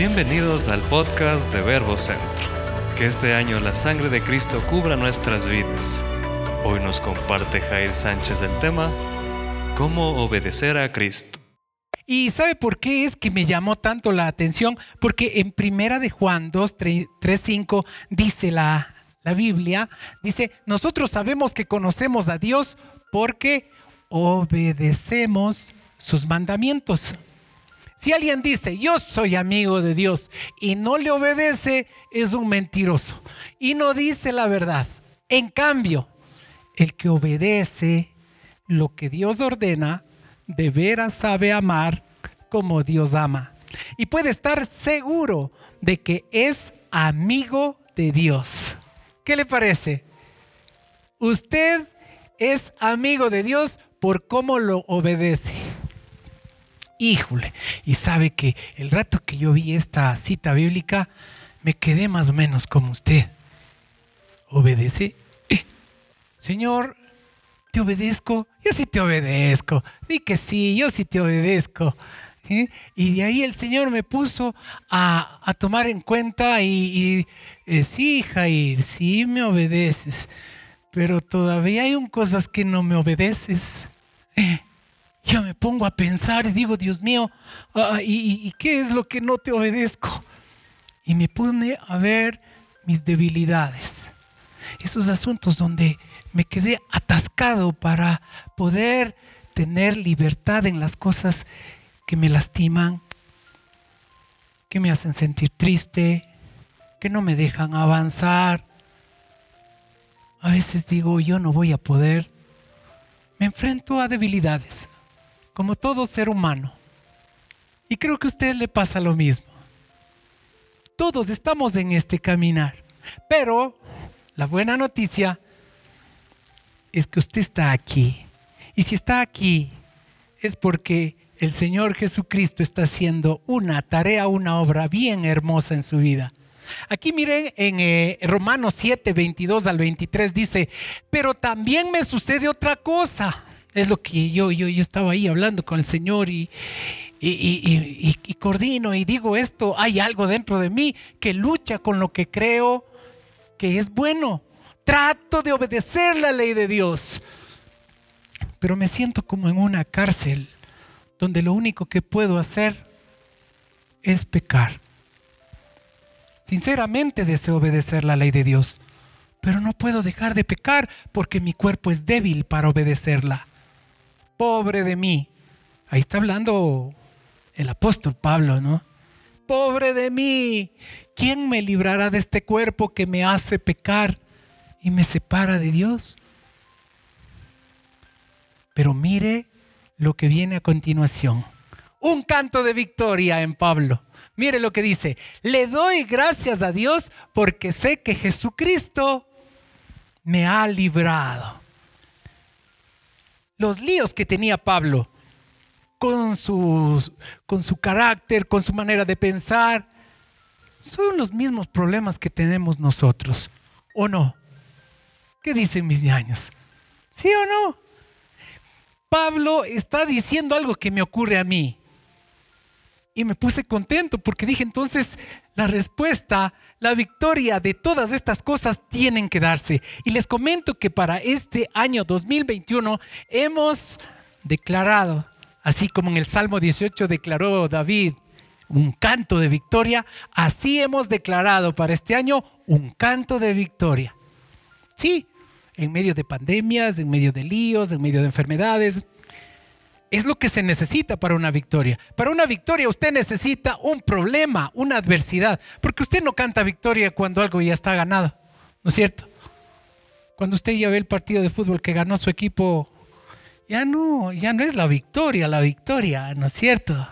Bienvenidos al podcast de Verbo Centro. Que este año la sangre de Cristo cubra nuestras vidas. Hoy nos comparte Jair Sánchez el tema ¿Cómo obedecer a Cristo? ¿Y sabe por qué es que me llamó tanto la atención? Porque en Primera de Juan 2, 3, 5 dice la, la Biblia, dice, nosotros sabemos que conocemos a Dios porque obedecemos sus mandamientos. Si alguien dice, yo soy amigo de Dios y no le obedece, es un mentiroso y no dice la verdad. En cambio, el que obedece lo que Dios ordena, de veras sabe amar como Dios ama. Y puede estar seguro de que es amigo de Dios. ¿Qué le parece? Usted es amigo de Dios por cómo lo obedece híjole. Y sabe que el rato que yo vi esta cita bíblica, me quedé más o menos como usted. ¿Obedece? Eh, señor, ¿te obedezco? Yo sí te obedezco. Di que sí, yo sí te obedezco. ¿eh? Y de ahí el Señor me puso a, tomar en cuenta y, y eh, sí, Jair, sí me obedeces, pero todavía hay un cosas que no me obedeces yo me pongo a pensar y digo, Dios mío, ah, ¿y, qué es lo que no te obedezco? Y me pone a ver mis debilidades, esos asuntos donde me quedé atascado para poder tener libertad en las cosas que me lastiman, que me hacen sentir triste, que no me dejan avanzar. A veces digo, yo no voy a poder. Me enfrento a debilidades como todo ser humano. Y creo que a usted le pasa lo mismo. Todos estamos en este caminar. Pero la buena noticia es que usted está aquí. Y si está aquí es porque el Señor Jesucristo está haciendo una tarea, una obra bien hermosa en su vida. Aquí miren en eh, Romanos 7, 22 al 23 dice, pero también me sucede otra cosa es lo que yo, yo, yo estaba ahí hablando con el Señor y, y, y, coordino y digo esto, hay algo dentro de mí que lucha con lo que creo que es bueno. Trato de obedecer la ley de Dios, pero me siento como en una cárcel donde lo único que puedo hacer es pecar. Sinceramente deseo obedecer la ley de Dios, pero no puedo dejar de pecar porque mi cuerpo es débil para obedecerla pobre de mí. Ahí está hablando el apóstol Pablo, ¿no? Pobre de mí, ¿quién me librará de este cuerpo que me hace pecar y me separa de Dios? Pero mire lo que viene a continuación. Un canto de victoria en Pablo. Mire lo que dice. Le doy gracias a Dios porque sé que Jesucristo me ha librado los líos que tenía Pablo con su, con su carácter, con su manera de pensar, son los mismos problemas que tenemos nosotros, ¿o no? ¿Qué dicen mis ñaños? ¿Sí o no? Pablo está diciendo algo que me ocurre a mí. Y me puse contento porque dije entonces la respuesta, la victoria de todas estas cosas tienen que darse. Y les comento que para este año 2021 hemos declarado, así como en el Salmo 18 declaró David, un canto de victoria, así hemos declarado para este año un canto de victoria. Sí, en medio de pandemias, en medio de líos, en medio de enfermedades, es lo que se necesita para una victoria. Para una victoria usted necesita un problema, una adversidad, porque usted no canta victoria cuando algo ya está ganado, ¿no es cierto? Cuando usted ya ve el partido de fútbol que ganó su equipo, ya no, ya no es la victoria, la victoria, ¿no es cierto?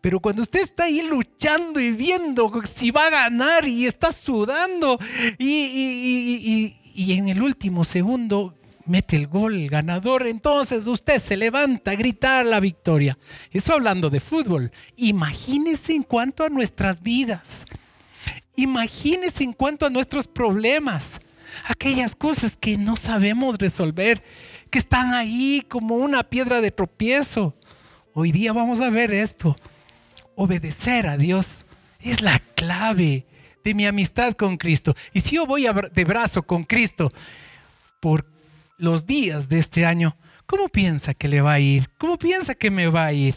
Pero cuando usted está ahí luchando y viendo si va a ganar y está sudando y, y en el último segundo mete el gol ganador, entonces usted se levanta a gritar la victoria. Eso hablando de fútbol. Imagínese en cuanto a nuestras vidas. Imagínese en cuanto a nuestros problemas. Aquellas cosas que no sabemos resolver, que están ahí como una piedra de tropiezo. Hoy día vamos a ver esto. Obedecer a Dios es la clave de mi amistad con Cristo. Y si yo voy de brazo con Cristo por los días de este año, ¿cómo piensa que le va a ir? ¿Cómo piensa que me va a ir?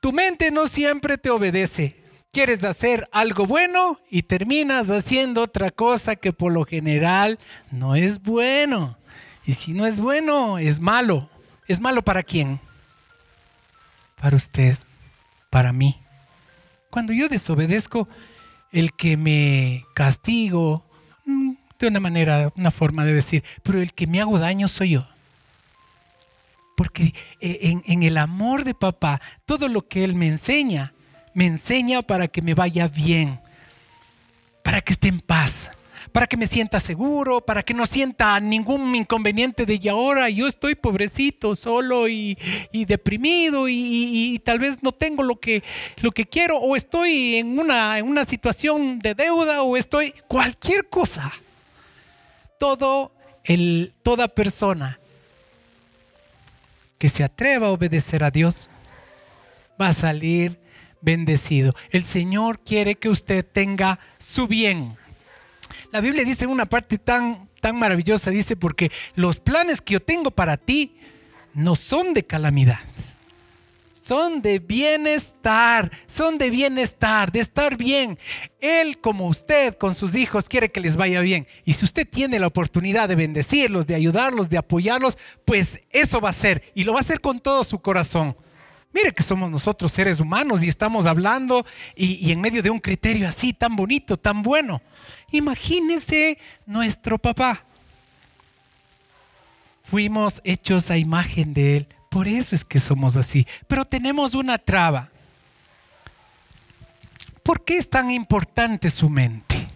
Tu mente no siempre te obedece. Quieres hacer algo bueno y terminas haciendo otra cosa que por lo general no es bueno. Y si no es bueno, es malo. ¿Es malo para quién? Para usted, para mí. Cuando yo desobedezco, el que me castigo, de una manera, una forma de decir, pero el que me hago daño soy yo. Porque eh, en, el amor de papá, todo lo que él me enseña, me enseña para que me vaya bien, para que esté en paz para que me sienta seguro, para que no sienta ningún inconveniente de y ahora yo estoy pobrecito, solo y, deprimido y, tal vez no tengo lo que, lo que quiero o estoy en una, en una situación de deuda o estoy cualquier cosa. Todo el, toda persona que se atreva a obedecer a Dios va a salir bendecido. El Señor quiere que usted tenga su bien. La Biblia dice una parte tan, tan maravillosa, dice, porque los planes que yo tengo para ti no son de calamidad, son de bienestar, son de bienestar, de estar bien. Él como usted con sus hijos quiere que les vaya bien. Y si usted tiene la oportunidad de bendecirlos, de ayudarlos, de apoyarlos, pues eso va a ser. Y lo va a hacer con todo su corazón. Mire que somos nosotros seres humanos y estamos hablando y, en medio de un criterio así tan bonito, tan bueno. Imagínese nuestro papá. Fuimos hechos a imagen de Él. Por eso es que somos así. Pero tenemos una traba. ¿Por qué es tan importante su mente?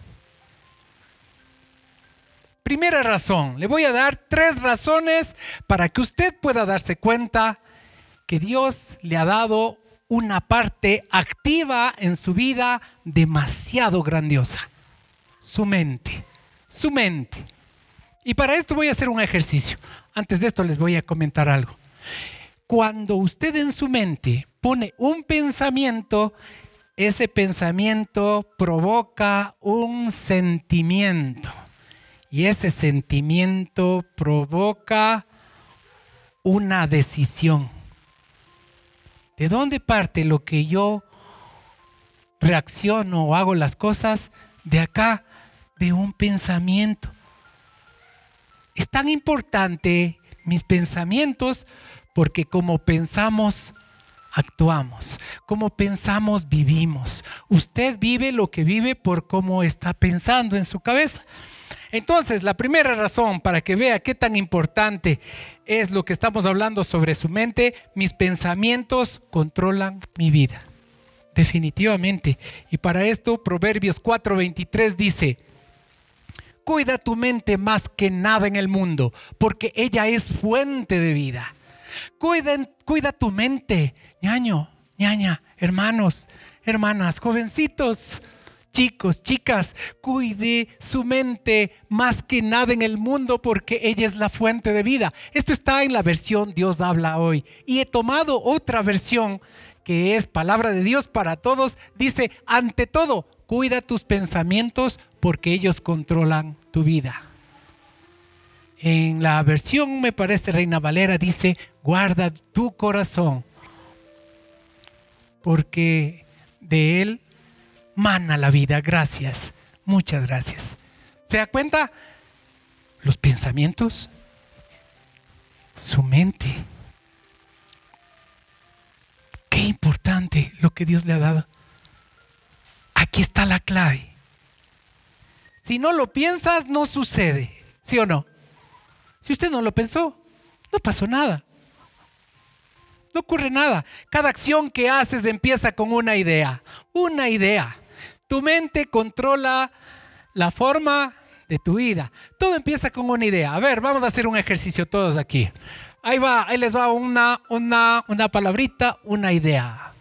Primera razón, le voy a dar tres razones para que usted pueda darse cuenta que Dios le ha dado una parte activa en su vida demasiado grandiosa su mente, su mente. Y para esto voy a hacer un ejercicio. Antes de esto les voy a comentar algo. Cuando usted en su mente pone un pensamiento, ese pensamiento provoca un sentimiento. Y ese sentimiento provoca una decisión. ¿De dónde parte lo que yo reacciono o hago las cosas? De acá, de un pensamiento. Es tan importante mis pensamientos porque como pensamos, actuamos. Como pensamos, vivimos. Usted vive lo que vive por cómo está pensando en su cabeza. Entonces, la primera razón para que vea qué tan importante es lo que estamos hablando sobre su mente, mis pensamientos controlan mi vida. Definitivamente. Y para esto, Proverbios 4:23 dice, Cuida tu mente más que nada en el mundo, porque ella es fuente de vida. Cuida, cuida tu mente, ñaño, ñaña, hermanos, hermanas, jovencitos, chicos, chicas, cuide su mente más que nada en el mundo porque ella es la fuente de vida. Esto está en la versión Dios habla hoy. Y he tomado otra versión que es palabra de Dios para todos. Dice, ante todo, cuida tus pensamientos porque ellos controlan tu vida. En la versión, me parece, Reina Valera dice, guarda tu corazón, porque de él mana la vida. Gracias, muchas gracias. ¿Se da cuenta? Los pensamientos, su mente. Qué importante lo que Dios le ha dado. Aquí está la clave. Si no lo piensas, no sucede. ¿Sí o no? Si usted no lo pensó, no pasó nada. No ocurre nada. Cada acción que haces empieza con una idea. Una idea. Tu mente controla la forma de tu vida. Todo empieza con una idea. A ver, vamos a hacer un ejercicio todos aquí. Ahí va, ahí les va una, una, una palabrita, una idea.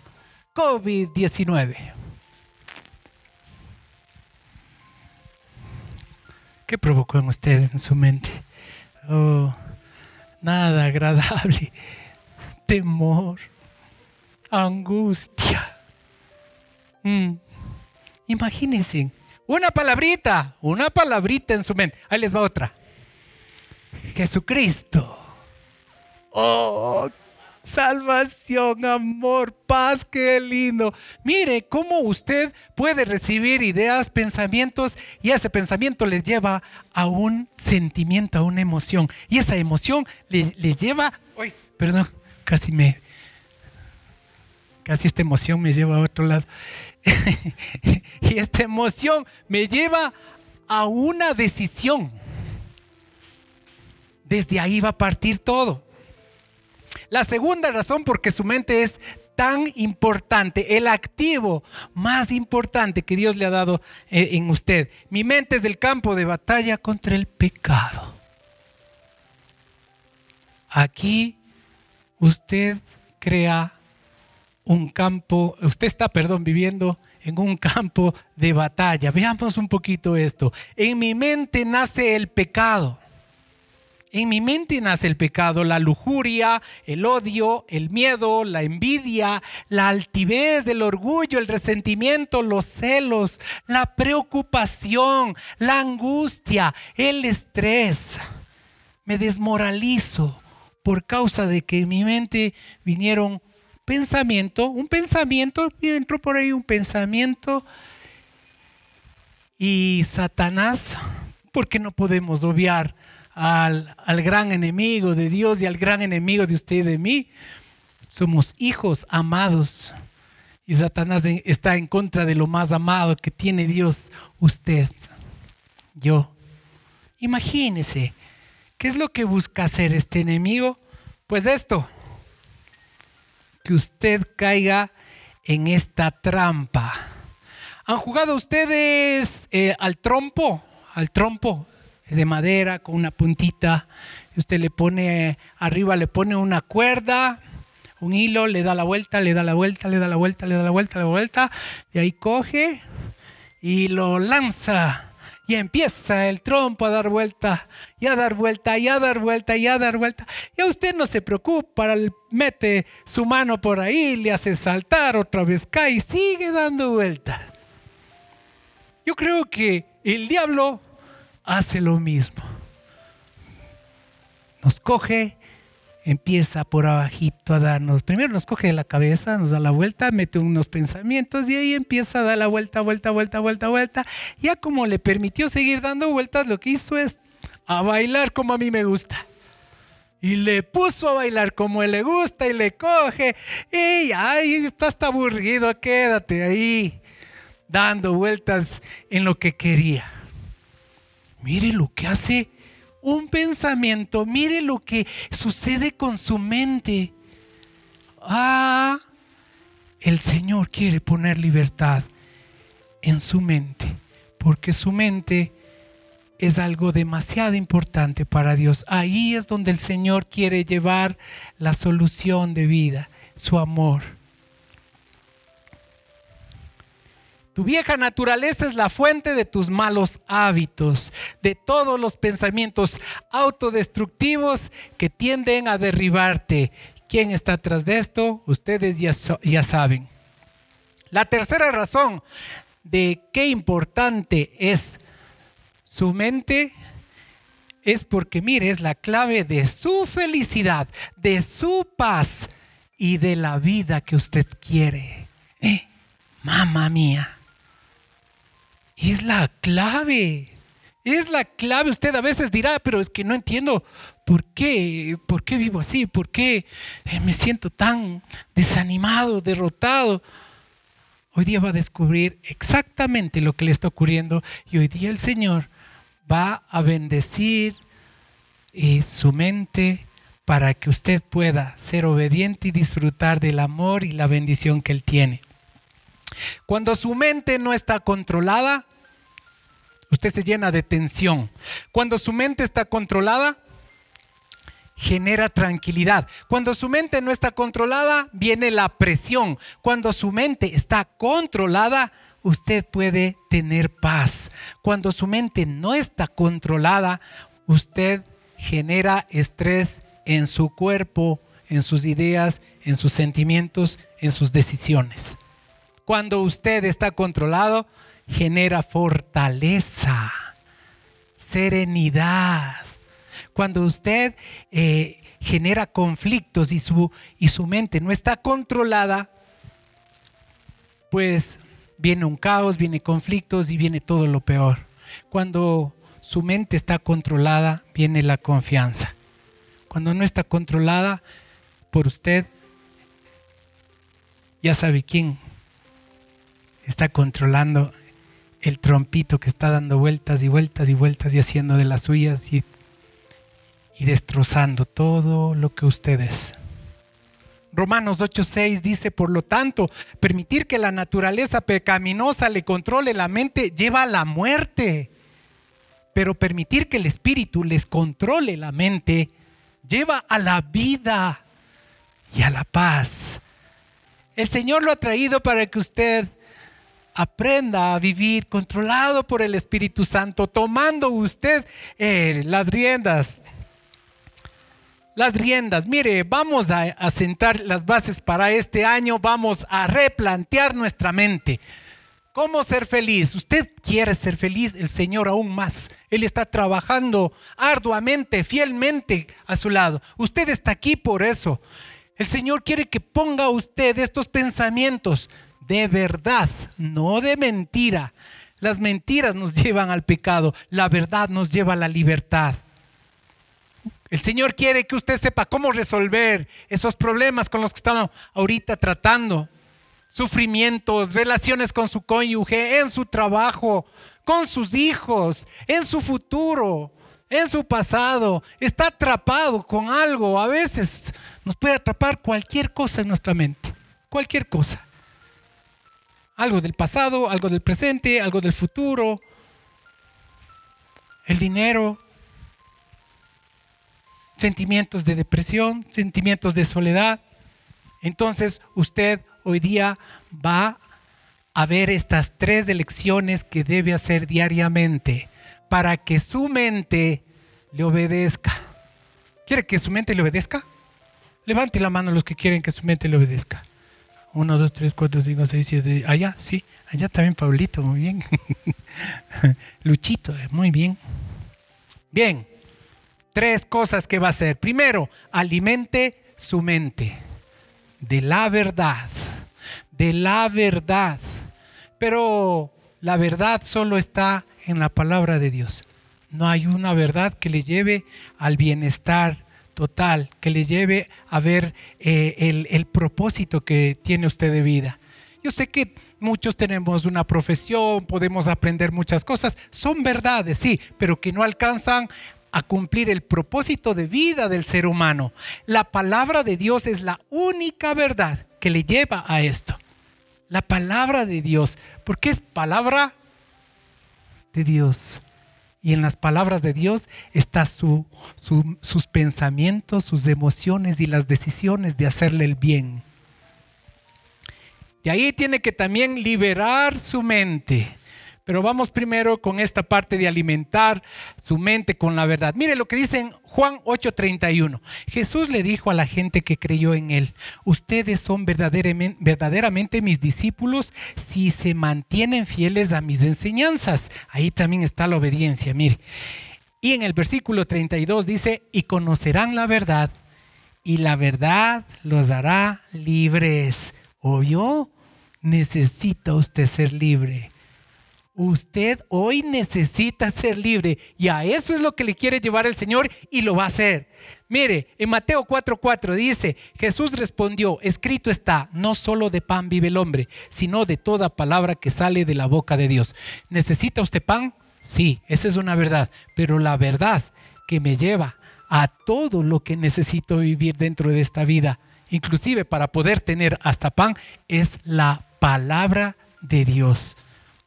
COVID-19. ¿Qué provocó en usted, en su mente? Oh, nada agradable. Temor, angustia. Mm. Imagínense, una palabrita, una palabrita en su mente. Ahí les va otra. Jesucristo. Oh, salvación, amor, paz, qué lindo. Mire cómo usted puede recibir ideas, pensamientos y ese pensamiento le lleva a un sentimiento, a una emoción. Y esa emoción le, lleva, uy, perdón, casi me, casi esta emoción me lleva a otro lado. y esta emoción me lleva a una decisión. Desde ahí va a partir todo. La segunda razón porque su mente es tan importante, el activo más importante que Dios le ha dado eh, en usted. Mi mente es el campo de batalla contra el pecado. Aquí usted crea un campo, usted está, perdón, viviendo en un campo de batalla. Veamos un poquito esto. En mi mente nace el pecado. En mi mente nace el pecado, la lujuria, el odio, el miedo, la envidia, la altivez, el orgullo, el resentimiento, los celos, la preocupación, la angustia, el estrés. Me desmoralizo por causa de que en mi mente vinieron pensamiento, un pensamiento, entró por ahí un pensamiento y Satanás, porque no podemos obviar al, gran enemigo de Dios y al gran enemigo de usted y de mí. Somos hijos amados. Y Satanás está en contra de lo más amado que tiene Dios, usted, yo. Imagínese, ¿qué es lo que busca hacer este enemigo? Pues esto, que usted caiga en esta trampa. ¿Han jugado ustedes eh, al trompo? Al trompo de madera con una puntita. Usted le pone arriba, le pone una cuerda, un hilo, le da la vuelta, le da la vuelta, le da la vuelta, le da la vuelta, la vuelta, y ahí coge y lo lanza. Y empieza el trompo a dar vuelta, y a dar vuelta, y a dar vuelta, y a dar vuelta. Y a usted no se preocupa, mete su mano por ahí, le hace saltar, otra vez cae y sigue dando vuelta. Yo creo que el diablo hace lo mismo. Nos coge, empieza por abajito a darnos, primero nos coge la cabeza, nos da la vuelta, mete unos pensamientos y ahí empieza a dar la vuelta, vuelta, vuelta, vuelta, vuelta. Ya como le permitió seguir dando vueltas, lo que hizo es a bailar como a mí me gusta. Y le puso a bailar como él le gusta y le coge. Y ay, estás aburrido, quédate ahí dando vueltas en lo que quería. Mire lo que hace un pensamiento, mire lo que sucede con su mente. Ah, el Señor quiere poner libertad en su mente, porque su mente es algo demasiado importante para Dios. Ahí es donde el Señor quiere llevar la solución de vida, su amor. Tu vieja naturaleza es la fuente de tus malos hábitos, de todos los pensamientos autodestructivos que tienden a derribarte. ¿Quién está atrás de esto? Ustedes ya, ya saben. La tercera razón de qué importante es su mente es porque, mire, es la clave de su felicidad, de su paz y de la vida que usted quiere. Eh, mamá mía. Es la clave. Es la clave. Usted a veces dirá, pero es que no entiendo por qué, por qué vivo así, por qué eh, me siento tan desanimado, derrotado. Hoy día va a descubrir exactamente lo que le está ocurriendo y hoy día el Señor va a bendecir eh, su mente para que usted pueda ser obediente y disfrutar del amor y la bendición que Él tiene. Cuando su mente no está controlada, usted se llena de tensión. Cuando su mente está controlada, genera tranquilidad. Cuando su mente no está controlada, viene la presión. Cuando su mente está controlada, usted puede tener paz. Cuando su mente no está controlada, usted genera estrés en su cuerpo, en sus ideas, en sus sentimientos, en sus decisiones. Cuando usted está controlado, genera fortaleza, serenidad. Cuando usted eh, genera conflictos y su, y su mente no está controlada, pues viene un caos, viene conflictos y viene todo lo peor. Cuando su mente está controlada, viene la confianza. Cuando no está controlada por usted, ya sabe quién está controlando el trompito que está dando vueltas y vueltas y vueltas y haciendo de las suyas y, y destrozando todo lo que usted es. Romanos 8:6 dice, por lo tanto, permitir que la naturaleza pecaminosa le controle la mente lleva a la muerte, pero permitir que el espíritu les controle la mente lleva a la vida y a la paz. El Señor lo ha traído para que usted aprenda a vivir controlado por el Espíritu Santo, tomando usted eh, las riendas. Las riendas, mire, vamos a, a sentar las bases para este año, vamos a replantear nuestra mente. ¿Cómo ser feliz? Usted quiere ser feliz, el Señor aún más. Él está trabajando arduamente, fielmente a su lado. Usted está aquí por eso. El Señor quiere que ponga usted estos pensamientos de verdad, no de mentira. Las mentiras nos llevan al pecado, la verdad nos lleva a la libertad. El Señor quiere que usted sepa cómo resolver esos problemas con los que estamos ahorita tratando. Sufrimientos, relaciones con su cónyuge, en su trabajo, con sus hijos, en su futuro, en su pasado. Está atrapado con algo. A veces nos puede atrapar cualquier cosa en nuestra mente. Cualquier cosa. Algo del pasado, algo del presente, algo del futuro. El dinero. Sentimientos de depresión, sentimientos de soledad. Entonces usted hoy día va a ver estas tres elecciones que debe hacer diariamente para que su mente le obedezca. ¿Quiere que su mente le obedezca? Levante la mano los que quieren que su mente le obedezca. Uno, dos, tres, cuatro, cinco, seis, siete. Allá, sí. Allá también Paulito, muy bien. Luchito, muy bien. Bien. Tres cosas que va a hacer. Primero, alimente su mente de la verdad. De la verdad. Pero la verdad solo está en la palabra de Dios. No hay una verdad que le lleve al bienestar total, que le lleve a ver eh, el, el propósito que tiene usted de vida. Yo sé que muchos tenemos una profesión, podemos aprender muchas cosas, son verdades, sí, pero que no alcanzan a cumplir el propósito de vida del ser humano. La palabra de Dios es la única verdad que le lleva a esto. La palabra de Dios, porque es palabra de Dios. Y en las palabras de Dios está su, sus pensamientos, sus emociones y las decisiones de hacerle el bien. Y ahí tiene que también liberar su mente. Pero vamos primero con esta parte de alimentar su mente con la verdad. Mire lo que dice en Juan 8:31. Jesús le dijo a la gente que creyó en él, ustedes son verdaderamente, verdaderamente mis discípulos si se mantienen fieles a mis enseñanzas. Ahí también está la obediencia, mire. Y en el versículo 32 dice, y conocerán la verdad, y la verdad los hará libres. ¿Oyó? Necesita usted ser libre. Usted hoy necesita ser libre y a eso es lo que le quiere llevar el Señor y lo va a hacer. Mire, en Mateo 4:4 dice, Jesús respondió, escrito está, no solo de pan vive el hombre, sino de toda palabra que sale de la boca de Dios. ¿Necesita usted pan? Sí, esa es una verdad, pero la verdad que me lleva a todo lo que necesito vivir dentro de esta vida, inclusive para poder tener hasta pan, es la palabra de Dios.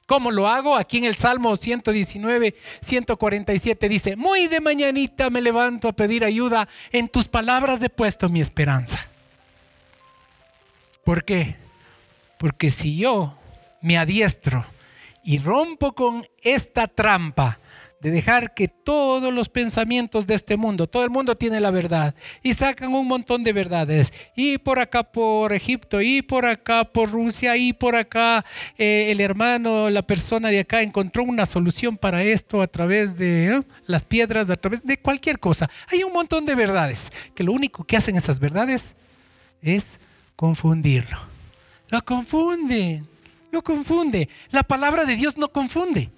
¿Cómo lo hago? Aquí en el Salmo 119, 147 dice, muy de mañanita me levanto a pedir ayuda, en tus palabras he puesto mi esperanza. ¿Por qué? Porque si yo me adiestro y rompo con esta trampa de dejar que todos los pensamientos de este mundo, todo el mundo tiene la verdad y sacan un montón de verdades. Y por acá por Egipto, y por acá por Rusia, y por acá eh, el hermano, la persona de acá encontró una solución para esto a través de ¿eh? las piedras, a través de cualquier cosa. Hay un montón de verdades que lo único que hacen esas verdades es confundirlo. Lo confunden, lo confunde. La palabra de Dios no confunde.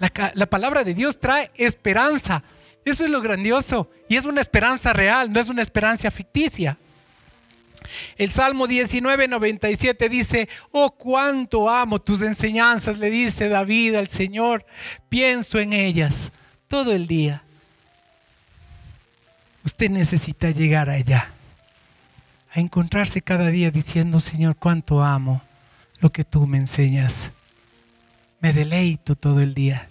La, palabra de Dios trae esperanza. Eso es lo grandioso. Y es una esperanza real, no es una esperanza ficticia. El Salmo 19, 97 dice, oh cuánto amo tus enseñanzas, le dice David al Señor, pienso en ellas todo el día. Usted necesita llegar allá, a encontrarse cada día diciendo, Señor, cuánto amo lo que tú me enseñas. Me deleito todo el día.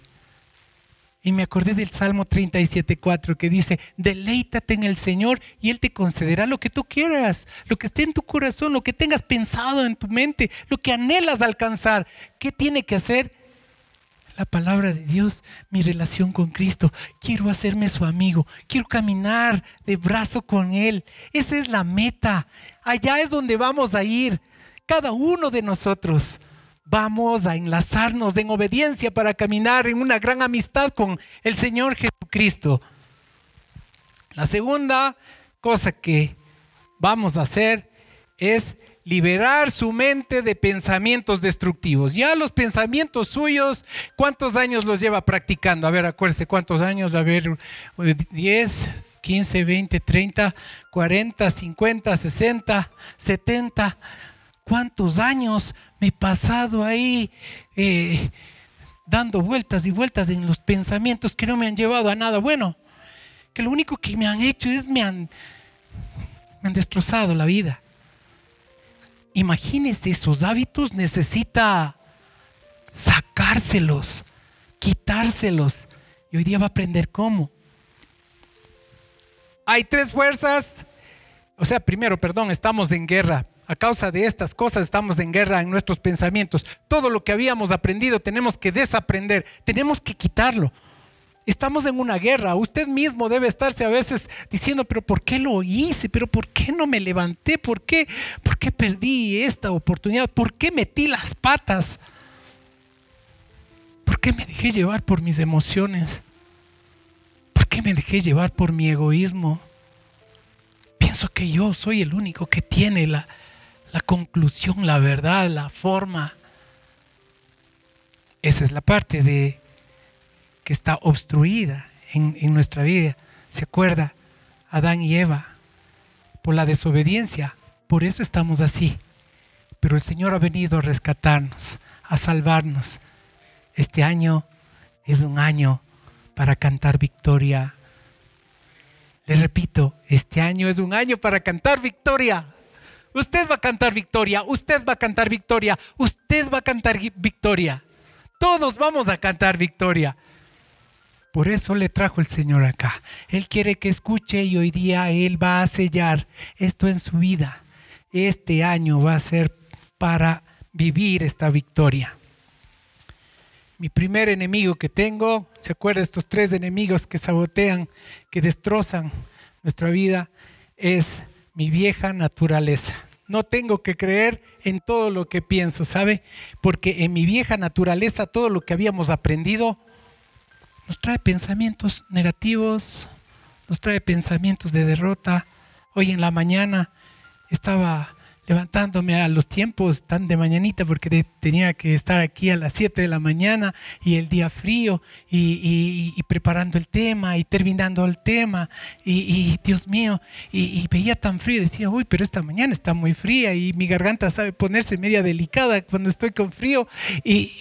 Y me acordé del Salmo 37.4 que dice, deleítate en el Señor y Él te concederá lo que tú quieras, lo que esté en tu corazón, lo que tengas pensado en tu mente, lo que anhelas alcanzar. ¿Qué tiene que hacer? La palabra de Dios, mi relación con Cristo. Quiero hacerme su amigo, quiero caminar de brazo con Él. Esa es la meta. Allá es donde vamos a ir, cada uno de nosotros vamos a enlazarnos en obediencia para caminar en una gran amistad con el Señor Jesucristo. La segunda cosa que vamos a hacer es liberar su mente de pensamientos destructivos. Ya los pensamientos suyos, ¿cuántos años los lleva practicando? A ver, acuérdese, ¿cuántos años? A ver, 10, 15, 20, 30, 40, 50, 60, 70. ¿Cuántos años me pasado ahí eh, dando vueltas y vueltas en los pensamientos que no me han llevado a nada bueno, que lo único que me han hecho es me han, me han destrozado la vida. Imagínese, esos hábitos necesita sacárselos, quitárselos. Y hoy día va a aprender cómo. Hay tres fuerzas. O sea, primero, perdón, estamos en guerra a causa de estas cosas estamos en guerra en nuestros pensamientos. Todo lo que habíamos aprendido tenemos que desaprender, tenemos que quitarlo. Estamos en una guerra. Usted mismo debe estarse a veces diciendo, pero ¿por qué lo hice? ¿Pero por qué no me levanté? ¿Por qué, ¿Por qué perdí esta oportunidad? ¿Por qué metí las patas? ¿Por qué me dejé llevar por mis emociones? ¿Por qué me dejé llevar por mi egoísmo? Pienso que yo soy el único que tiene la, la conclusión, la verdad, la forma. Esa es la parte de que está obstruida en, en nuestra vida. ¿Se acuerda? Adán y Eva, por la desobediencia. Por eso estamos así. Pero el Señor ha venido a rescatarnos, a salvarnos. Este año es un año para cantar victoria. Le repito, este año es un año para cantar victoria. Usted va a cantar victoria, usted va a cantar victoria, usted va a cantar victoria. Todos vamos a cantar victoria. Por eso le trajo el Señor acá. Él quiere que escuche y hoy día Él va a sellar esto en su vida. Este año va a ser para vivir esta victoria. Mi primer enemigo que tengo, ¿se acuerda estos tres enemigos que sabotean, que destrozan nuestra vida? Es mi vieja naturaleza. No tengo que creer en todo lo que pienso, ¿sabe? Porque en mi vieja naturaleza todo lo que habíamos aprendido nos trae pensamientos negativos, nos trae pensamientos de derrota. Hoy en la mañana estaba levantándome a los tiempos tan de mañanita porque tenía que estar aquí a las 7 de la mañana y el día frío y, preparando el tema y terminando el tema. Y, Dios mío, y, veía tan frío y decía, uy, pero esta mañana está muy fría y mi garganta sabe ponerse media delicada cuando estoy con frío y,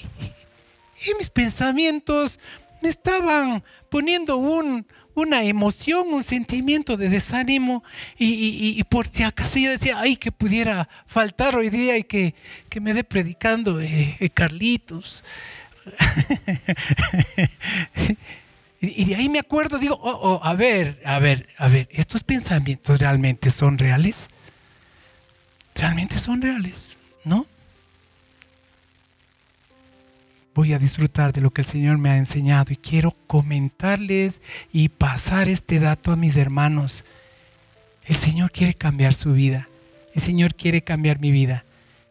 y mis pensamientos me estaban poniendo un, una emoción, un sentimiento de desánimo y, por si acaso yo decía, ay, que pudiera faltar hoy día y que, me dé predicando eh, eh, Carlitos. y, de ahí me acuerdo, digo, oh, oh, a ver, a ver, a ver, ¿estos pensamientos realmente son reales? ¿Realmente son reales? ¿No? Voy a disfrutar de lo que el Señor me ha enseñado y quiero comentarles y pasar este dato a mis hermanos. El Señor quiere cambiar su vida. El Señor quiere cambiar mi vida.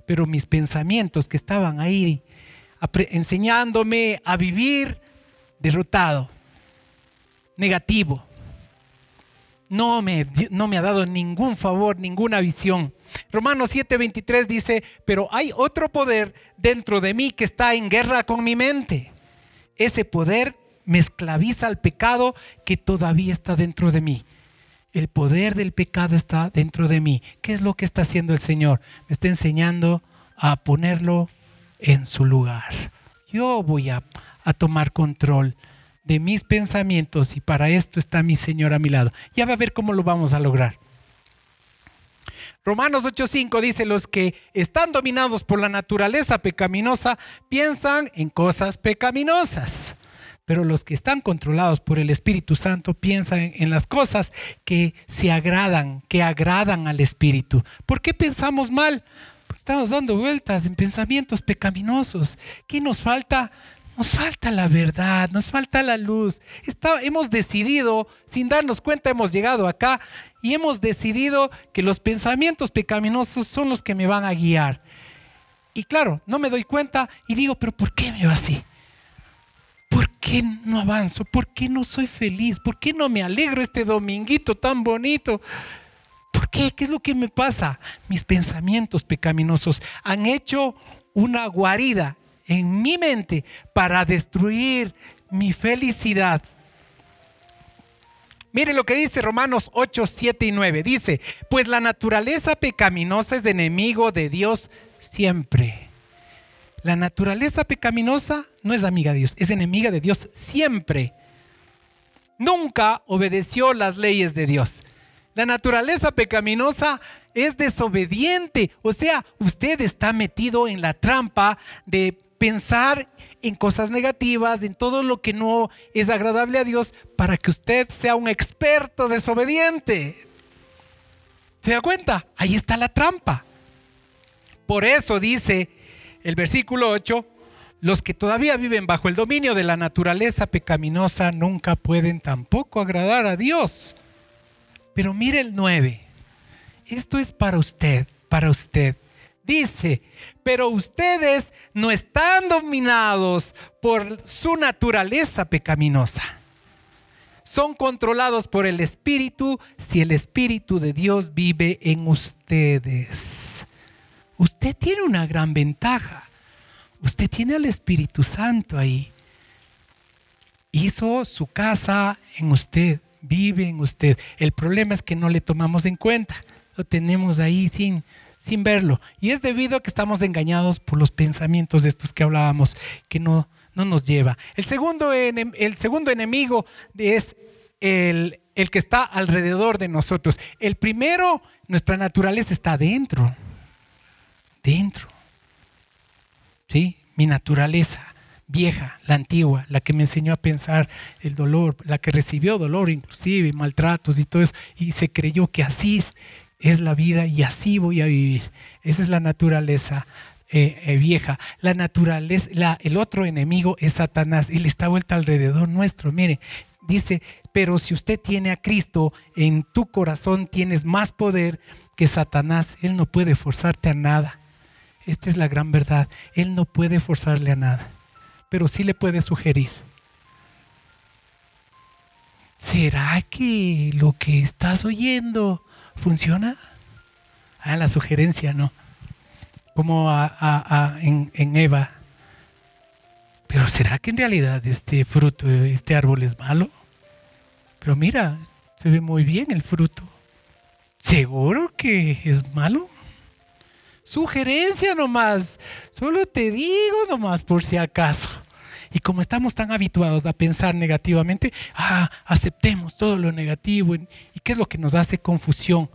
Pero mis pensamientos que estaban ahí enseñándome a vivir derrotado, negativo, no me, no me ha dado ningún favor, ninguna visión. Romanos 7:23 dice, pero hay otro poder dentro de mí que está en guerra con mi mente. Ese poder me esclaviza al pecado que todavía está dentro de mí. El poder del pecado está dentro de mí. ¿Qué es lo que está haciendo el Señor? Me está enseñando a ponerlo en su lugar. Yo voy a, a tomar control de mis pensamientos y para esto está mi Señor a mi lado. Ya va a ver cómo lo vamos a lograr. Romanos 8:5 dice, los que están dominados por la naturaleza pecaminosa piensan en cosas pecaminosas, pero los que están controlados por el Espíritu Santo piensan en las cosas que se agradan, que agradan al Espíritu. ¿Por qué pensamos mal? estamos dando vueltas en pensamientos pecaminosos. ¿Qué nos falta? Nos falta la verdad, nos falta la luz. hemos decidido, sin darnos cuenta, hemos llegado acá y hemos decidido que los pensamientos pecaminosos son los que me van a guiar. Y claro, no me doy cuenta y digo, pero ¿por qué me va así? ¿Por qué no avanzo? ¿Por qué no soy feliz? ¿Por qué no me alegro este dominguito tan bonito? ¿Por qué? ¿Qué es lo que me pasa? Mis pensamientos pecaminosos han hecho una guarida en mi mente para destruir mi felicidad. Mire lo que dice Romanos 8, 7 y 9. Dice, pues la naturaleza pecaminosa es enemigo de Dios siempre. La naturaleza pecaminosa no es amiga de Dios, es enemiga de Dios siempre. Nunca obedeció las leyes de Dios. La naturaleza pecaminosa es desobediente. O sea, usted está metido en la trampa de pensar en cosas negativas, en todo lo que no es agradable a Dios, para que usted sea un experto desobediente. ¿Se da cuenta? Ahí está la trampa. Por eso dice el versículo 8, los que todavía viven bajo el dominio de la naturaleza pecaminosa nunca pueden tampoco agradar a Dios. Pero mire el 9, esto es para usted, para usted dice, pero ustedes no están dominados por su naturaleza pecaminosa. Son controlados por el Espíritu si el Espíritu de Dios vive en ustedes. Usted tiene una gran ventaja. Usted tiene al Espíritu Santo ahí. Hizo su casa en usted, vive en usted. El problema es que no le tomamos en cuenta. Lo tenemos ahí sin, sin verlo. Y es debido a que estamos engañados por los pensamientos de estos que hablábamos, que no, no nos lleva. El segundo, el segundo enemigo es el, el que está alrededor de nosotros. El primero, nuestra naturaleza está dentro. Dentro. ¿Sí? Mi naturaleza vieja, la antigua, la que me enseñó a pensar el dolor, la que recibió dolor inclusive, maltratos y todo eso, y se creyó que así es la vida y así voy a vivir. Esa es la naturaleza eh, eh, vieja. La naturaleza, la, el otro enemigo es Satanás. Él está vuelta alrededor nuestro. Mire, dice, pero si usted tiene a Cristo en tu corazón, tienes más poder que Satanás. Él no puede forzarte a nada. Esta es la gran verdad. Él no puede forzarle a nada, pero sí le puede sugerir. ¿Será que lo que estás oyendo ¿Funciona? Ah, la sugerencia, ¿no? Como en, en Eva. Pero ¿será que en realidad este fruto, este árbol es malo? Pero mira, se ve muy bien el fruto. ¿Seguro que es malo? Sugerencia nomás. Solo te digo nomás por si acaso. Y como estamos tan habituados a pensar negativamente, ah, aceptemos todo lo negativo. ¿Y qué es lo que nos hace confusión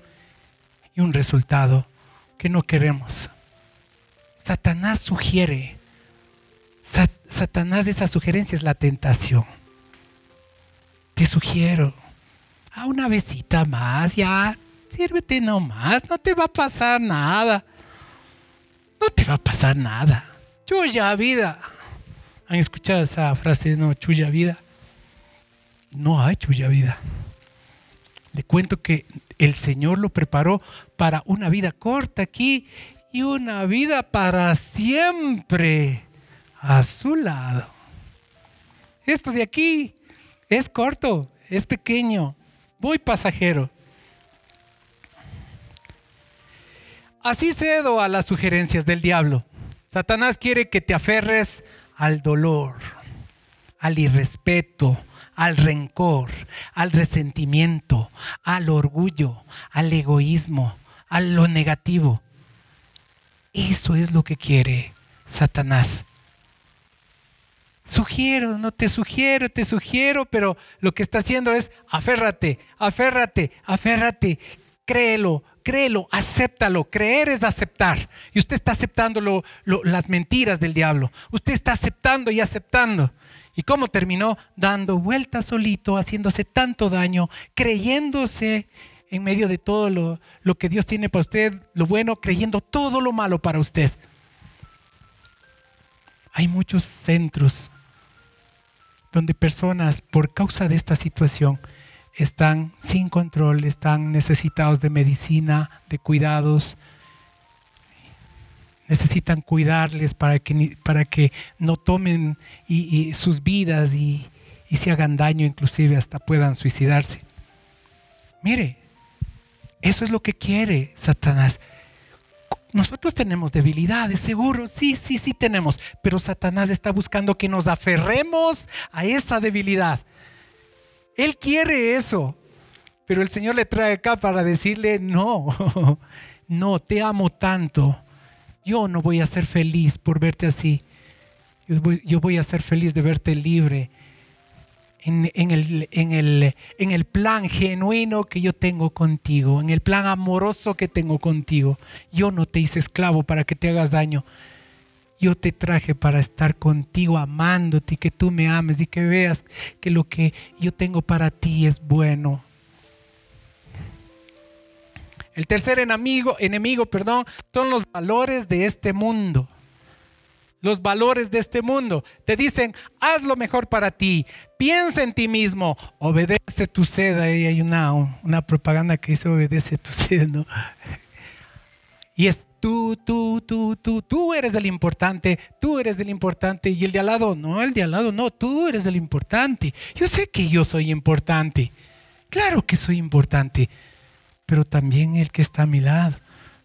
y un resultado que no queremos? Satanás sugiere. Satanás, esa sugerencia es la tentación. Te sugiero, a una besita más, ya, sírvete nomás, no te va a pasar nada. No te va a pasar nada. Yo ya vida ¿Han escuchado esa frase, no, chulla vida? No hay chulla vida. Le cuento que el Señor lo preparó para una vida corta aquí y una vida para siempre a su lado. Esto de aquí es corto, es pequeño, voy pasajero. Así cedo a las sugerencias del diablo. Satanás quiere que te aferres al dolor, al irrespeto, al rencor, al resentimiento, al orgullo, al egoísmo, a lo negativo. Eso es lo que quiere Satanás. Sugiero, no te sugiero, te sugiero, pero lo que está haciendo es aférrate, aférrate, aférrate, créelo, créelo, acéptalo. Creer es aceptar. Y usted está aceptando las mentiras del diablo. Usted está aceptando y aceptando. ¿Y cómo terminó? Dando vueltas solito, haciéndose tanto daño, creyéndose en medio de todo lo, lo que Dios tiene para usted, lo bueno, creyendo todo lo malo para usted. Hay muchos centros donde personas, por causa de esta situación, están sin control, están necesitados de medicina, de cuidados, necesitan cuidarles para que, para que no tomen y, sus vidas y, y se hagan daño, inclusive hasta puedan suicidarse. Mire, eso es lo que quiere Satanás. Nosotros tenemos debilidades, seguro, sí, sí, sí tenemos, pero Satanás está buscando que nos aferremos a esa debilidad. Él quiere eso, pero el Señor le trae acá para decirle, no, no, te amo tanto yo no voy a ser feliz por verte así. Yo voy, a ser feliz de verte libre en, el, en el plan genuino que yo tengo contigo, en el plan amoroso que tengo contigo. Yo no te hice esclavo para que te hagas daño. Yo te traje para estar contigo, amándote y que tú me ames y que veas que lo que yo tengo para ti es bueno. El tercer enemigo, enemigo perdón, son los valores de este mundo. Los valores de este mundo. Te dicen, haz lo mejor para ti, piensa en ti mismo, obedece tu sed. Ahí hay una, una propaganda que dice, obedece tu sed, ¿no? Y es tú, tú, tú, tú, tú eres el importante, tú eres el importante. Y el de al lado, no, el de al lado, no, tú eres el importante. Yo sé que yo soy importante. Claro que soy importante pero también el que está a mi lado.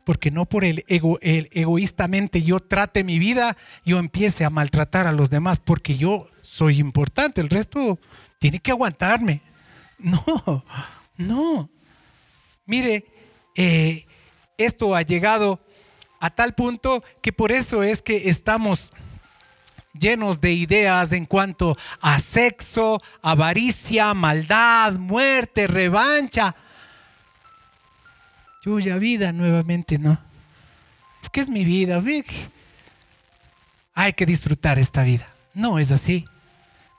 Porque no por el, ego, el egoístamente yo trate mi vida, yo empiece a maltratar a los demás porque yo soy importante, el resto tiene que aguantarme. No, no. Mire, eh, esto ha llegado a tal punto que por eso es que estamos llenos de ideas en cuanto a sexo, avaricia, maldad, muerte, revancha Tuya vida nuevamente, ¿no? Es que es mi vida, hay que disfrutar esta vida. No es así.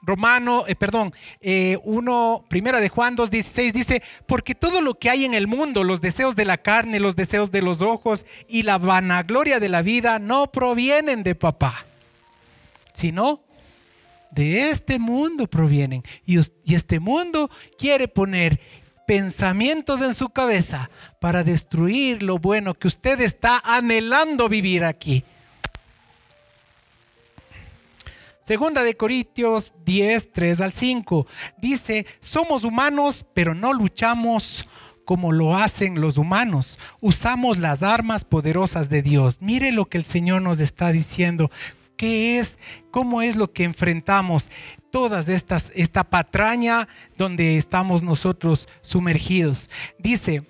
Romano, eh, perdón, eh, uno, primera de Juan 2.16 dice, porque todo lo que hay en el mundo, los deseos de la carne, los deseos de los ojos y la vanagloria de la vida no provienen de papá, sino de este mundo provienen. y este mundo quiere poner pensamientos en su cabeza para destruir lo bueno que usted está anhelando vivir aquí. Segunda de Corintios 10, 3 al 5. Dice, somos humanos, pero no luchamos como lo hacen los humanos. Usamos las armas poderosas de Dios. Mire lo que el Señor nos está diciendo. ¿Qué es? ¿Cómo es lo que enfrentamos? Todas estas, esta patraña donde estamos nosotros sumergidos. Dice,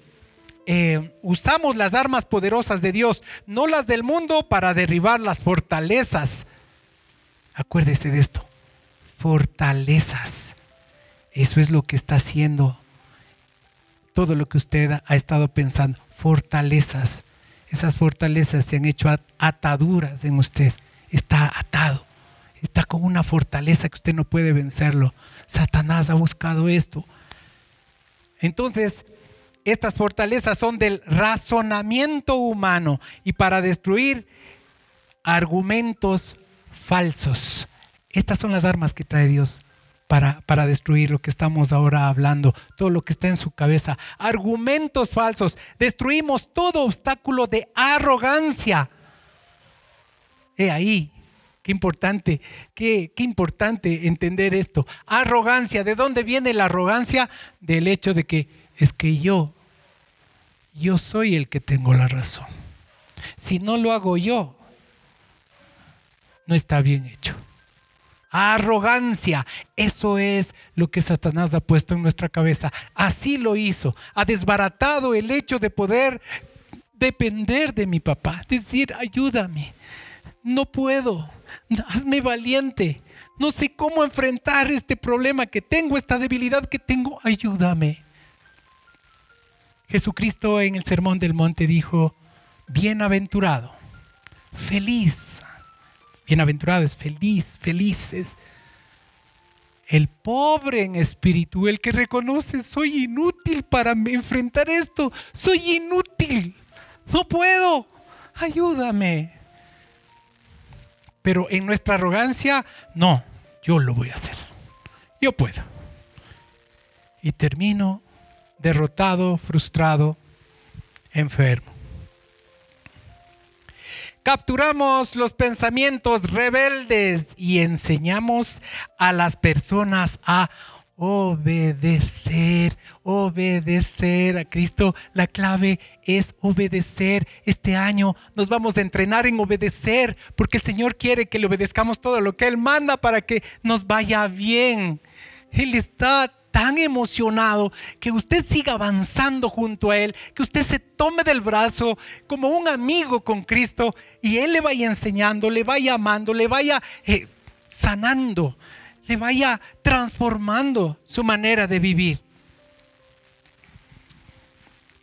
eh, usamos las armas poderosas de Dios, no las del mundo, para derribar las fortalezas. Acuérdese de esto, fortalezas. Eso es lo que está haciendo todo lo que usted ha estado pensando, fortalezas. Esas fortalezas se han hecho ataduras en usted está atado, está con una fortaleza que usted no puede vencerlo. Satanás ha buscado esto. Entonces, estas fortalezas son del razonamiento humano y para destruir argumentos falsos Estas son las armas que trae Dios para, para, destruir lo que estamos ahora hablando, todo lo que está en su cabeza. Argumentos falsos. Destruimos todo obstáculo de arrogancia. He ahí, qué importante, qué, qué importante entender esto. Arrogancia, ¿de dónde viene la arrogancia? Del hecho de que es que yo, yo soy el que tengo la razón. Si no lo hago yo, no está bien hecho. Arrogancia, eso es lo que Satanás ha puesto en nuestra cabeza. Así lo hizo. Ha desbaratado el hecho de poder depender de mi papá. Decir, ayúdame. No puedo. Hazme valiente. No sé cómo enfrentar este problema que tengo, esta debilidad que tengo. Ayúdame. Jesucristo en el Sermón del Monte dijo, bienaventurado, feliz Bienaventurado es feliz, felices. El pobre en espíritu, el que reconoce, soy inútil para enfrentar esto, soy inútil, no puedo, ayúdame. Pero en nuestra arrogancia, no, yo lo voy a hacer, yo puedo. Y termino derrotado, frustrado, enfermo. Capturamos los pensamientos rebeldes y enseñamos a las personas a obedecer, obedecer a Cristo. La clave es obedecer. Este año nos vamos a entrenar en obedecer porque el Señor quiere que le obedezcamos todo lo que Él manda para que nos vaya bien. Él está tan emocionado que usted siga avanzando junto a Él, que usted se tome del brazo como un amigo con Cristo y Él le vaya enseñando, le vaya amando, le vaya eh, sanando, le vaya transformando su manera de vivir.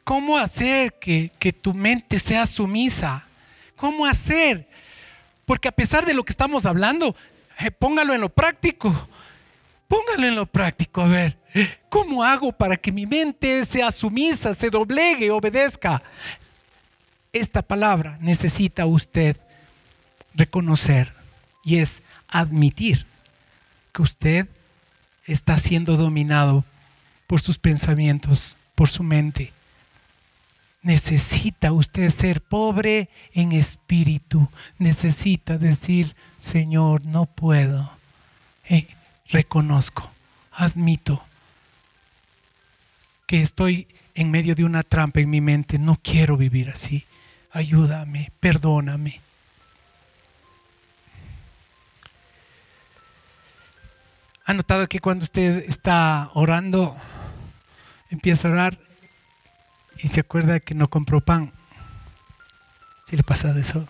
¿Cómo hacer que, que tu mente sea sumisa? ¿Cómo hacer? Porque a pesar de lo que estamos hablando, eh, póngalo en lo práctico Póngalo en lo práctico, a ver, ¿cómo hago para que mi mente sea sumisa, se doblegue, obedezca? Esta palabra necesita usted reconocer y es admitir que usted está siendo dominado por sus pensamientos, por su mente. Necesita usted ser pobre en espíritu. Necesita decir, Señor, no puedo. Eh, reconozco, admito que estoy en medio de una trampa en mi mente, no quiero vivir así. Ayúdame, perdóname. ¿Ha notado que cuando usted está orando, empieza a orar y se acuerda que no compró pan? ¿Sí le pasa de eso?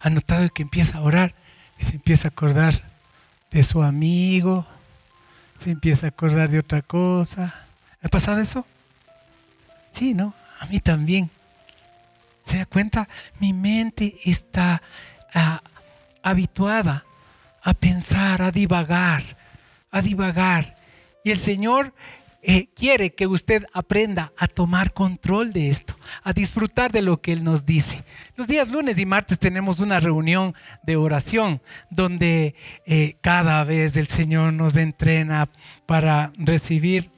¿Ha notado que empieza a orar y se empieza a acordar de su amigo, se empieza a acordar de otra cosa. ¿Ha pasado eso? Sí, ¿no? A mí también. ¿Se da cuenta? Mi mente está ah, habituada a pensar, a divagar, a divagar. Y el Señor eh, quiere que usted aprenda a tomar control de esto, a disfrutar de lo que Él nos dice. Los días lunes y martes tenemos una reunión de oración donde eh, cada vez el Señor nos entrena para recibir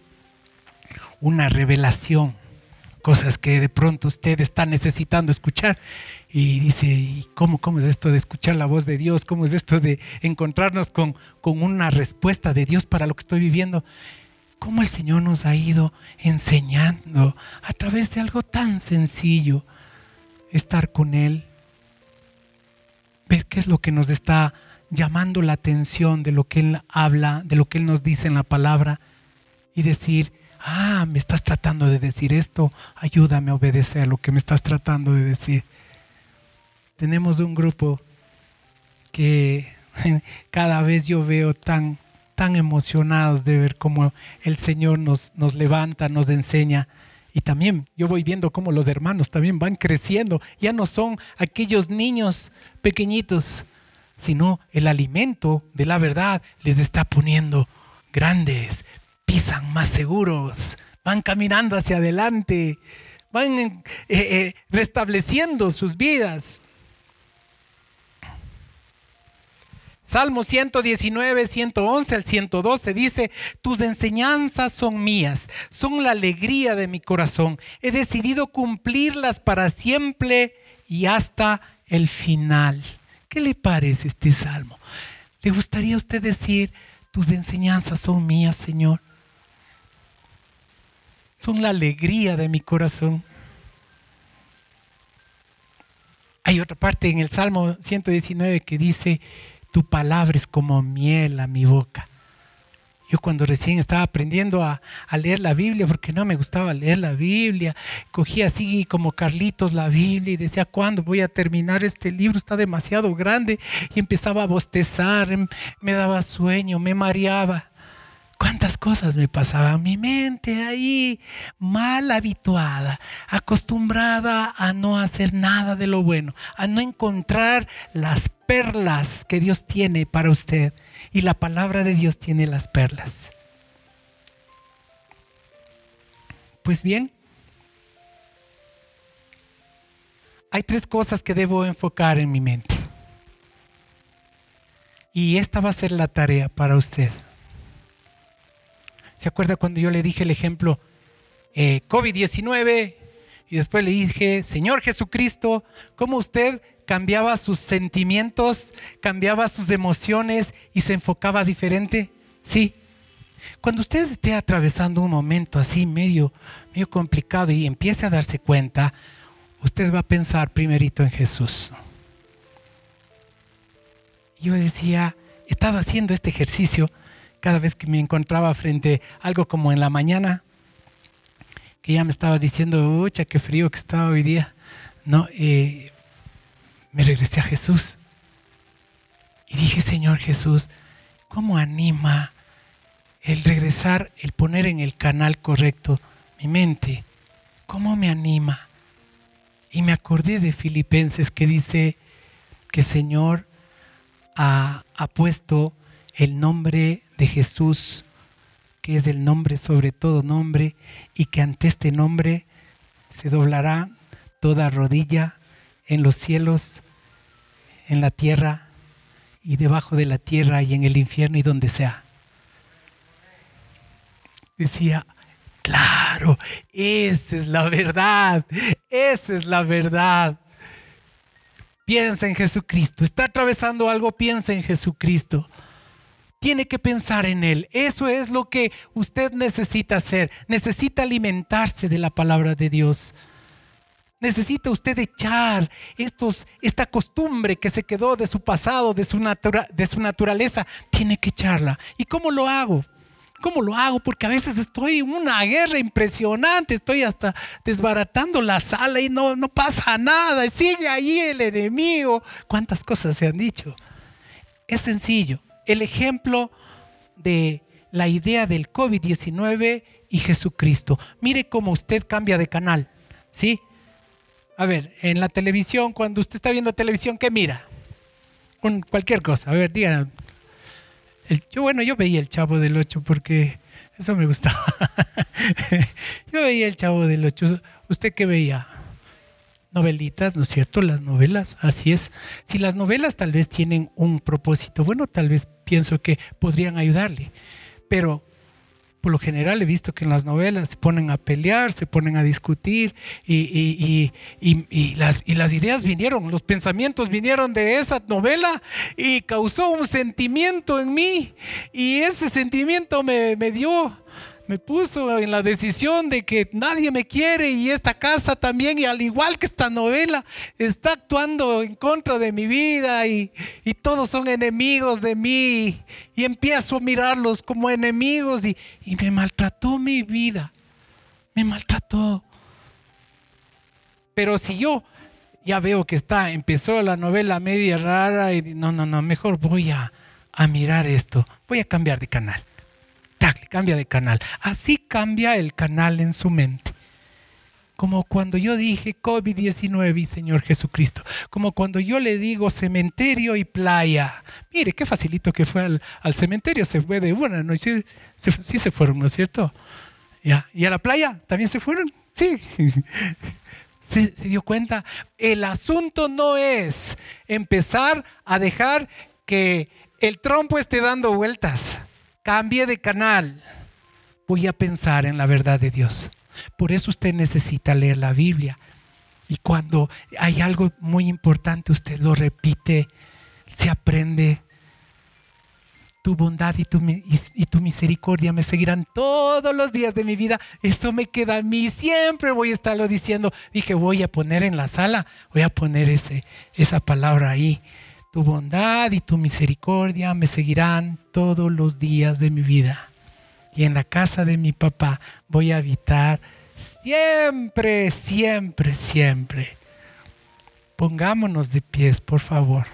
una revelación, cosas que de pronto usted está necesitando escuchar y dice, ¿y cómo, cómo es esto de escuchar la voz de Dios? ¿Cómo es esto de encontrarnos con, con una respuesta de Dios para lo que estoy viviendo? Cómo el Señor nos ha ido enseñando a través de algo tan sencillo, estar con Él, ver qué es lo que nos está llamando la atención de lo que Él habla, de lo que Él nos dice en la palabra y decir, ah, me estás tratando de decir esto, ayúdame a obedecer lo que me estás tratando de decir. Tenemos un grupo que cada vez yo veo tan tan emocionados de ver cómo el Señor nos, nos levanta, nos enseña. Y también yo voy viendo cómo los hermanos también van creciendo. Ya no son aquellos niños pequeñitos, sino el alimento de la verdad les está poniendo grandes, pisan más seguros, van caminando hacia adelante, van eh, eh, restableciendo sus vidas. Salmo 119, 111 al 112 dice, tus enseñanzas son mías, son la alegría de mi corazón. He decidido cumplirlas para siempre y hasta el final. ¿Qué le parece este salmo? ¿Le gustaría a usted decir, tus enseñanzas son mías, Señor? Son la alegría de mi corazón. Hay otra parte en el Salmo 119 que dice, tu palabra es como miel a mi boca. Yo cuando recién estaba aprendiendo a, leer la Biblia, porque no me gustaba leer la Biblia, cogía así como Carlitos la Biblia y decía, ¿cuándo voy a terminar este libro? Está demasiado grande. Y empezaba a bostezar, em, me daba sueño, me mareaba. ¿Cuántas cosas me pasaban? Mi mente ahí mal habituada, acostumbrada a no hacer nada de lo bueno, a no encontrar las perlas que Dios tiene para usted. Y la palabra de Dios tiene las perlas. Pues bien, hay tres cosas que debo enfocar en mi mente. Y esta va a ser la tarea para usted. ¿Se acuerda cuando yo le dije el ejemplo eh, COVID-19 y después le dije, Señor Jesucristo, ¿cómo usted cambiaba sus sentimientos, cambiaba sus emociones y se enfocaba diferente? Sí. Cuando usted esté atravesando un momento así medio, medio complicado y empiece a darse cuenta, usted va a pensar primerito en Jesús. Yo decía, he estado haciendo este ejercicio cada vez que me encontraba frente a algo como en la mañana, que ya me estaba diciendo, ucha, qué frío que estaba hoy día, ¿no? Eh, me regresé a Jesús. Y dije, Señor Jesús, ¿cómo anima el regresar, el poner en el canal correcto mi mente? ¿Cómo me anima? Y me acordé de Filipenses que dice que Señor ha, ha puesto el nombre de Jesús, que es el nombre sobre todo nombre, y que ante este nombre se doblará toda rodilla en los cielos, en la tierra y debajo de la tierra y en el infierno y donde sea. Decía, claro, esa es la verdad, esa es la verdad. Piensa en Jesucristo. Está atravesando algo, piensa en Jesucristo tiene que pensar en Él. Eso es lo que usted necesita hacer. Necesita alimentarse de la palabra de Dios. Necesita usted echar estos, esta costumbre que se quedó de su pasado, de su, de su naturaleza. Tiene que echarla. ¿Y cómo lo hago? ¿Cómo lo hago? Porque a veces estoy en una guerra impresionante, estoy hasta desbaratando la sala y no, no pasa nada, sigue ahí el enemigo. ¿Cuántas cosas se han dicho? Es sencillo, el ejemplo de la idea del COVID-19 y Jesucristo. Mire cómo usted cambia de canal, ¿sí? A ver, en la televisión, cuando usted está viendo televisión, ¿qué mira? Con cualquier cosa. A ver, diga. yo, bueno, yo veía el Chavo del 8 porque eso me gustaba. yo veía el Chavo del 8. ¿Usted qué veía? Novelitas, ¿no es cierto? Las novelas, así es. Si las novelas tal vez tienen un propósito, bueno, tal vez pienso que podrían ayudarle, pero por lo general he visto que en las novelas se ponen a pelear, se ponen a discutir y, las, y las ideas vinieron, los pensamientos vinieron de esa novela y causó un sentimiento en mí y ese sentimiento me, me dio me puso en la decisión de que nadie me quiere y esta casa también, y al igual que esta novela, está actuando en contra de mi vida y, todos son enemigos de mí. Y empiezo a mirarlos como enemigos y, y me maltrató mi vida. Me maltrató. Pero si yo ya veo que está, empezó la novela media rara y no, no, no, mejor voy a, a mirar esto. Voy a cambiar de canal cambia de canal. Así cambia el canal en su mente. Como cuando yo dije COVID-19 y Señor Jesucristo. Como cuando yo le digo cementerio y playa. Mire, qué facilito que fue al, cementerio. Se fue de una noche. Sí se fueron, ¿no es cierto? ¿Ya? ¿Y a la playa también se fueron? Sí. ¿Se, ¿Se dio cuenta? El asunto no es empezar a dejar que el trompo esté dando vueltas, cambie de canal, voy a pensar en la verdad de Dios. Por eso usted necesita leer la Biblia. Y cuando hay algo muy importante, usted lo repite, se aprende. Tu bondad y tu, misericordia me seguirán todos los días de mi vida. Eso me queda a mí. Siempre voy a estarlo diciendo. Dije, voy a poner en la sala, voy a poner ese, esa palabra ahí. Tu bondad y tu misericordia me seguirán todos los días de mi vida y en la casa de mi papá voy a habitar siempre, siempre, siempre. Pongámonos de pies, por favor.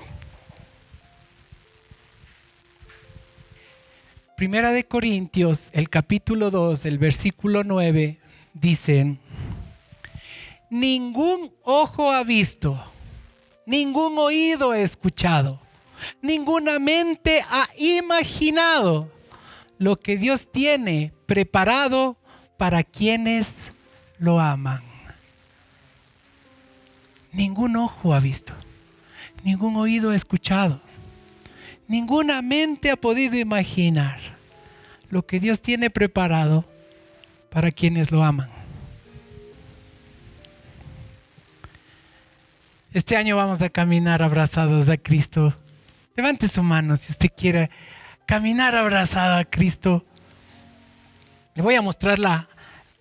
Primera de Corintios, el capítulo 2, el versículo 9, dicen, ningún ojo ha visto, ningún oído ha escuchado, ninguna mente ha imaginado lo que Dios tiene preparado para quienes lo aman. Ningún ojo ha visto, ningún oído ha escuchado, ninguna mente ha podido imaginar lo que Dios tiene preparado para quienes lo aman. Este año vamos a caminar abrazados a Cristo. Levante su mano si usted quiere caminar abrazado a Cristo. Le voy a mostrar la,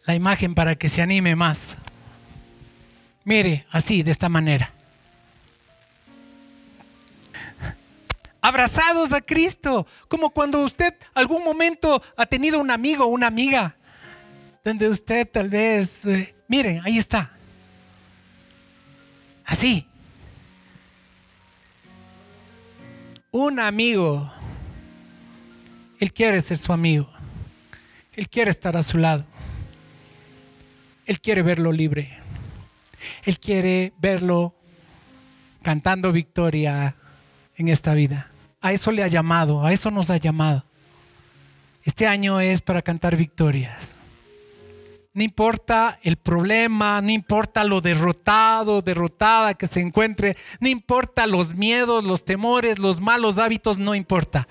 la imagen para que se anime más. Mire, así, de esta manera. Abrazados a Cristo, como cuando usted algún momento ha tenido un amigo o una amiga, donde usted tal vez, eh, miren, ahí está. Así. Un amigo él quiere ser su amigo. Él quiere estar a su lado. Él quiere verlo libre. Él quiere verlo cantando victoria en esta vida. A eso le ha llamado, a eso nos ha llamado. Este año es para cantar victorias. No importa el problema, no importa lo derrotado, derrotada que se encuentre, no importa los miedos, los temores, los malos hábitos, no importa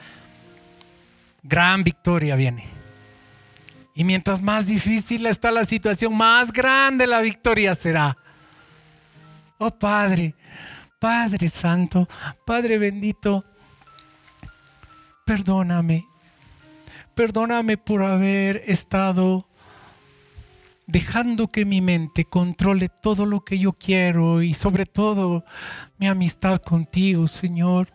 gran victoria viene. Y mientras más difícil está la situación, más grande la victoria será. Oh Padre, Padre Santo, Padre bendito, perdóname. Perdóname por haber estado dejando que mi mente controle todo lo que yo quiero y sobre todo mi amistad contigo, Señor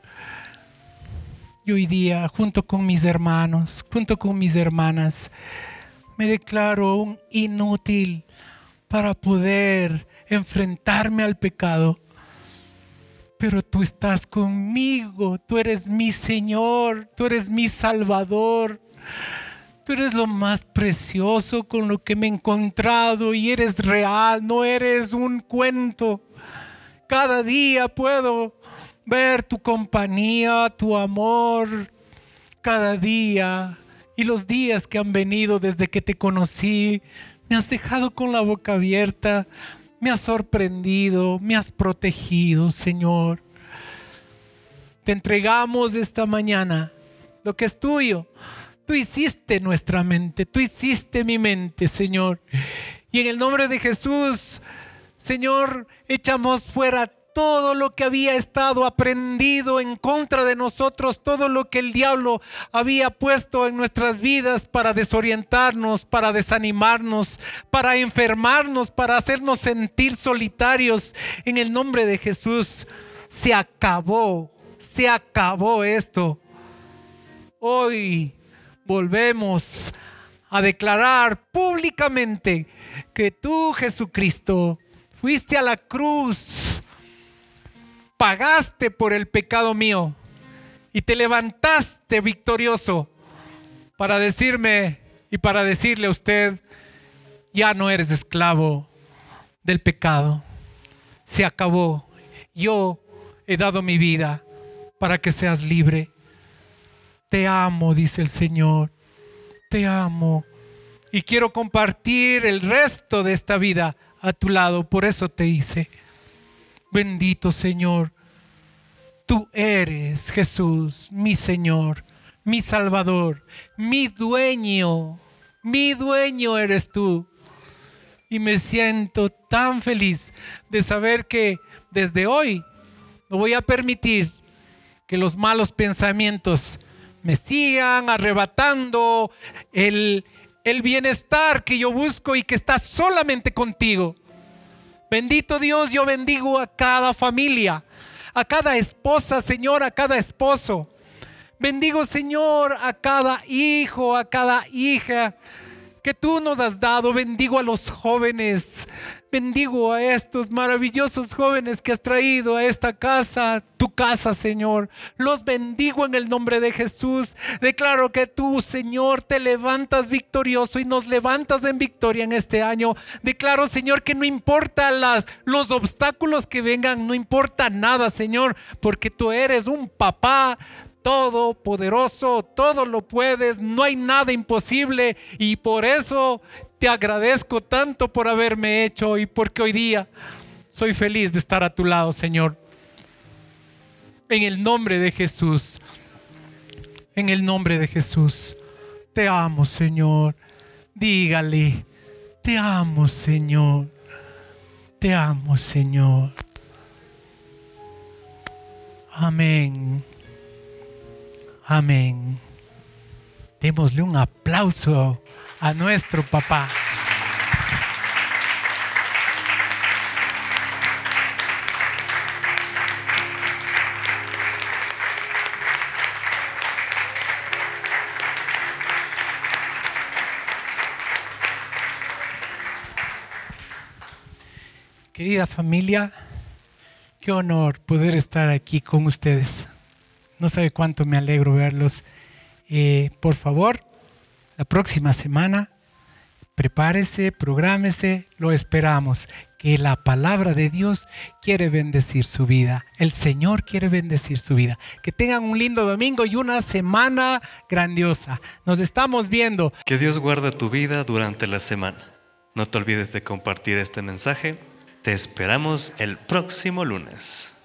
hoy día, junto con mis hermanos, junto con mis hermanas, me declaro un inútil para poder enfrentarme al pecado. Pero tú estás conmigo, tú eres mi Señor, tú eres mi Salvador. Tú eres lo más precioso con lo que me he encontrado y eres real, no eres un cuento. Cada día puedo ver tu compañía, tu amor cada día y los días que han venido desde que te conocí. Me has dejado con la boca abierta, me has sorprendido, me has protegido, Señor. Te entregamos esta mañana lo que es tuyo. Tú hiciste nuestra mente, tú hiciste mi mente, Señor. Y en el nombre de Jesús, Señor, echamos fuera todo lo que había estado aprendido en contra de nosotros, todo lo que el diablo había puesto en nuestras vidas para desorientarnos, para desanimarnos, para enfermarnos, para hacernos sentir solitarios. En el nombre de Jesús se acabó, se acabó esto. Hoy volvemos a declarar públicamente que tú, Jesucristo, fuiste a la cruz pagaste por el pecado mío y te levantaste victorioso para decirme y para decirle a usted, ya no eres esclavo del pecado. Se acabó. Yo he dado mi vida para que seas libre. Te amo, dice el Señor. Te amo. Y quiero compartir el resto de esta vida a tu lado. Por eso te hice. Bendito Señor, Tú eres Jesús, mi Señor, mi Salvador, mi dueño, mi dueño eres tú. Y me siento tan feliz de saber que desde hoy no voy a permitir que los malos pensamientos me sigan arrebatando el, el bienestar que yo busco y que está solamente contigo. Bendito Dios, yo bendigo a cada familia, a cada esposa, Señor, a cada esposo. Bendigo, Señor, a cada hijo, a cada hija que tú nos has dado. Bendigo a los jóvenes. Bendigo a estos maravillosos jóvenes que has traído a esta casa, tu casa, Señor. Los bendigo en el nombre de Jesús. Declaro que tú, Señor, te levantas victorioso y nos levantas en victoria en este año. Declaro, Señor, que no importa las, los obstáculos que vengan, no importa nada, Señor, porque tú eres un papá todopoderoso, todo lo puedes, no hay nada imposible y por eso te agradezco tanto por haberme hecho y porque hoy día soy feliz de estar a tu lado, Señor. En el nombre de Jesús, en el nombre de Jesús, te amo, Señor. Dígale, te amo, Señor. Te amo, Señor. Amén. Amén. Démosle un aplauso a nuestro papá. Querida familia, qué honor poder estar aquí con ustedes. No sabe cuánto me alegro verlos. Eh, por favor, la próxima semana, prepárese, prográmese, lo esperamos. Que la palabra de Dios quiere bendecir su vida. El Señor quiere bendecir su vida. Que tengan un lindo domingo y una semana grandiosa. Nos estamos viendo. Que Dios guarde tu vida durante la semana. No te olvides de compartir este mensaje. Te esperamos el próximo lunes.